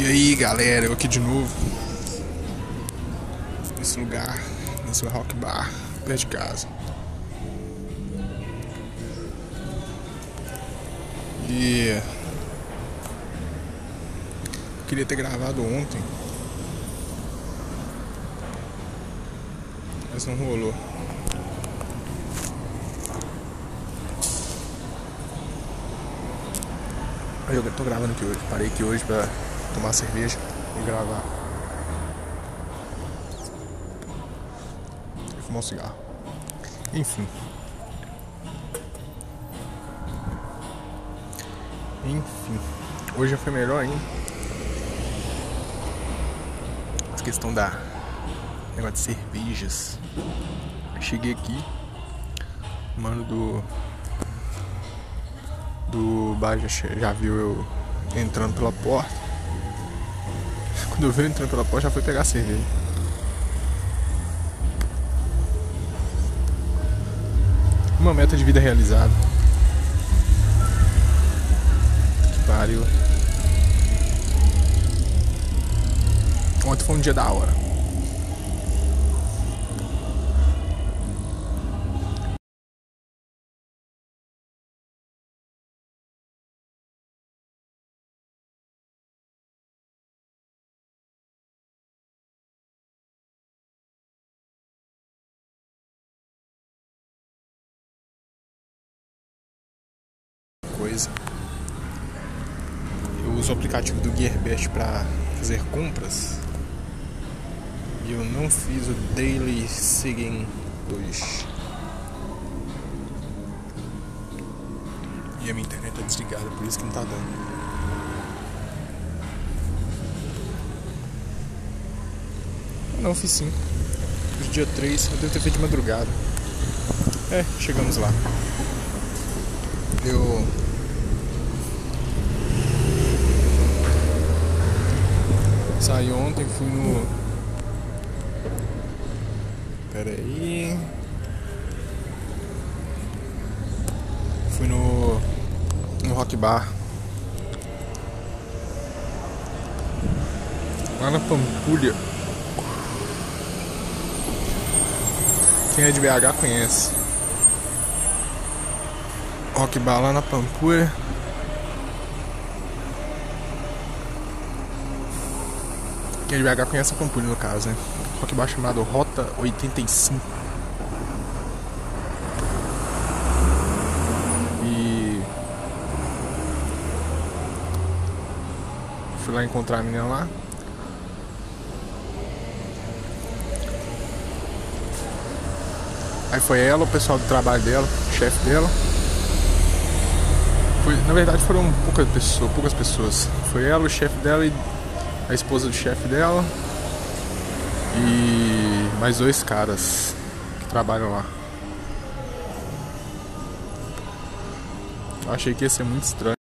E aí galera, eu aqui de novo. Nesse lugar Nesse rock bar Perto de casa. E Queria ter gravado ontem. Mas não rolou. Aí eu tô gravando aqui hoje. Parei aqui hoje pra tomar cerveja e gravar. E fumar um cigarro. Enfim. Enfim. Hoje já foi melhor ainda. Essa questão da. Negócio de cervejas. Cheguei aqui. Mano do do bar já, já viu eu entrando pela porta. Eu vi entrando pela porta, já foi pegar a cerveja. Uma meta de vida realizada. Que pariu. Ontem foi um dia da hora. Coisa. Eu uso o aplicativo do Gearbest para fazer compras. E eu não fiz o Daily Sigging 2. E a minha internet tá desligada, por isso que não tá dando. Não, fiz sim. Fiz dia 3, eu devo ter feito de madrugada. É, chegamos lá. Eu Saí ontem, fui no. Pera aí. Fui no. No Rock Bar. Lá na Pampulha. Quem é de BH conhece. Rock Bar lá na Pampulha. É de BH conhece a Pampulha no caso, né? Rock bar chamado Rota 85. E. Fui lá encontrar a menina lá. Aí foi ela, o pessoal do trabalho dela, o chefe dela. Foi, na verdade foram poucas pessoas, poucas pessoas. Foi ela, o chefe dela e a esposa do chefe dela e mais dois caras que trabalham lá. Eu achei que ia ser muito estranho.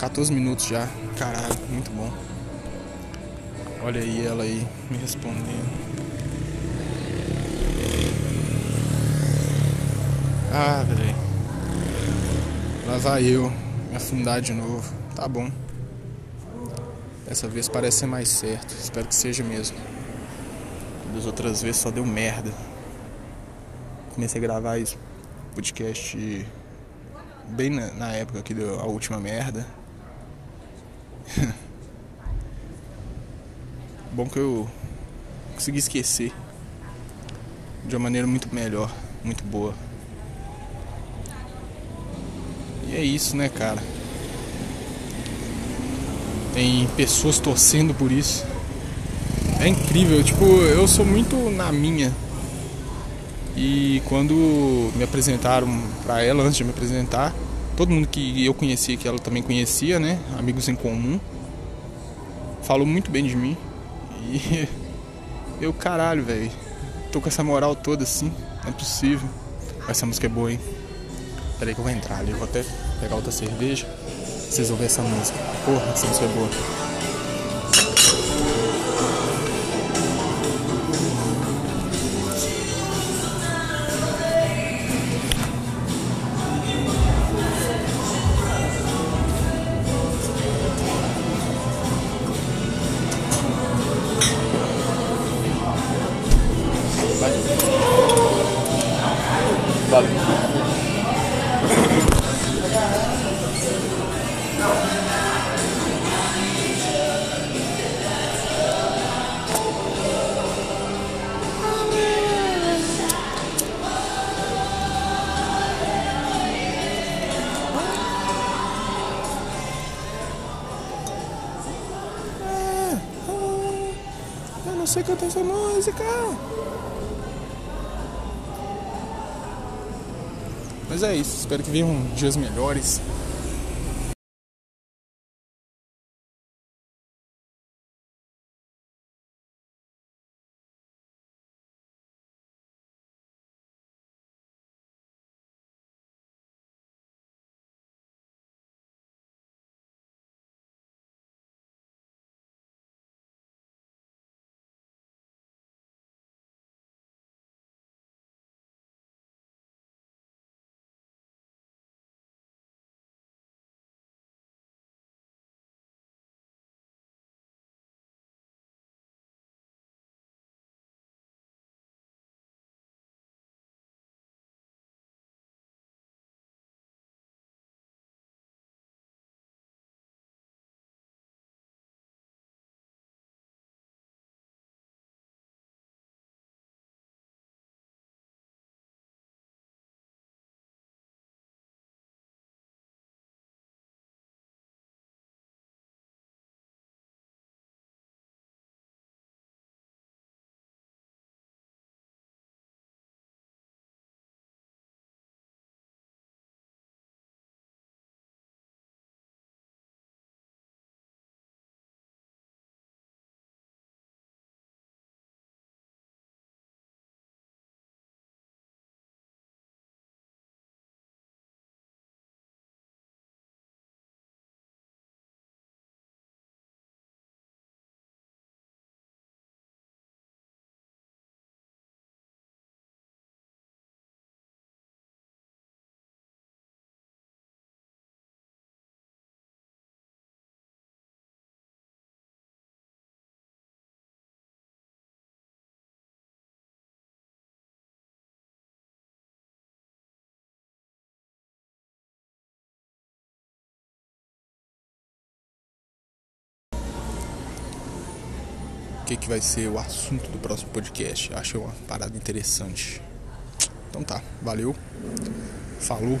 14 minutos já. Caralho, muito bom. Olha aí ela aí me respondendo. Ah, velho. Lá vai eu me afundar de novo. Tá bom. Dessa vez parece ser mais certo. Espero que seja mesmo. Das outras vezes só deu merda. Comecei a gravar isso podcast bem na, na época que deu a última merda. Bom que eu consegui esquecer de uma maneira muito melhor, muito boa. E é isso, né, cara? Tem pessoas torcendo por isso. É incrível, tipo, eu sou muito na minha. E quando me apresentaram para ela, antes de me apresentar, todo mundo que eu conhecia, que ela também conhecia, né? Amigos em comum, falou muito bem de mim. E eu, caralho, velho, tô com essa moral toda assim, não é possível. Essa música é boa, hein? Peraí que eu vou entrar ali, vou até pegar outra cerveja. Vocês ver essa música. Porra, essa música é boa. Sei cantar essa música. Mas é isso, espero que venham dias melhores. Que, que vai ser o assunto do próximo podcast. Acho uma parada interessante. Então tá, valeu, falou.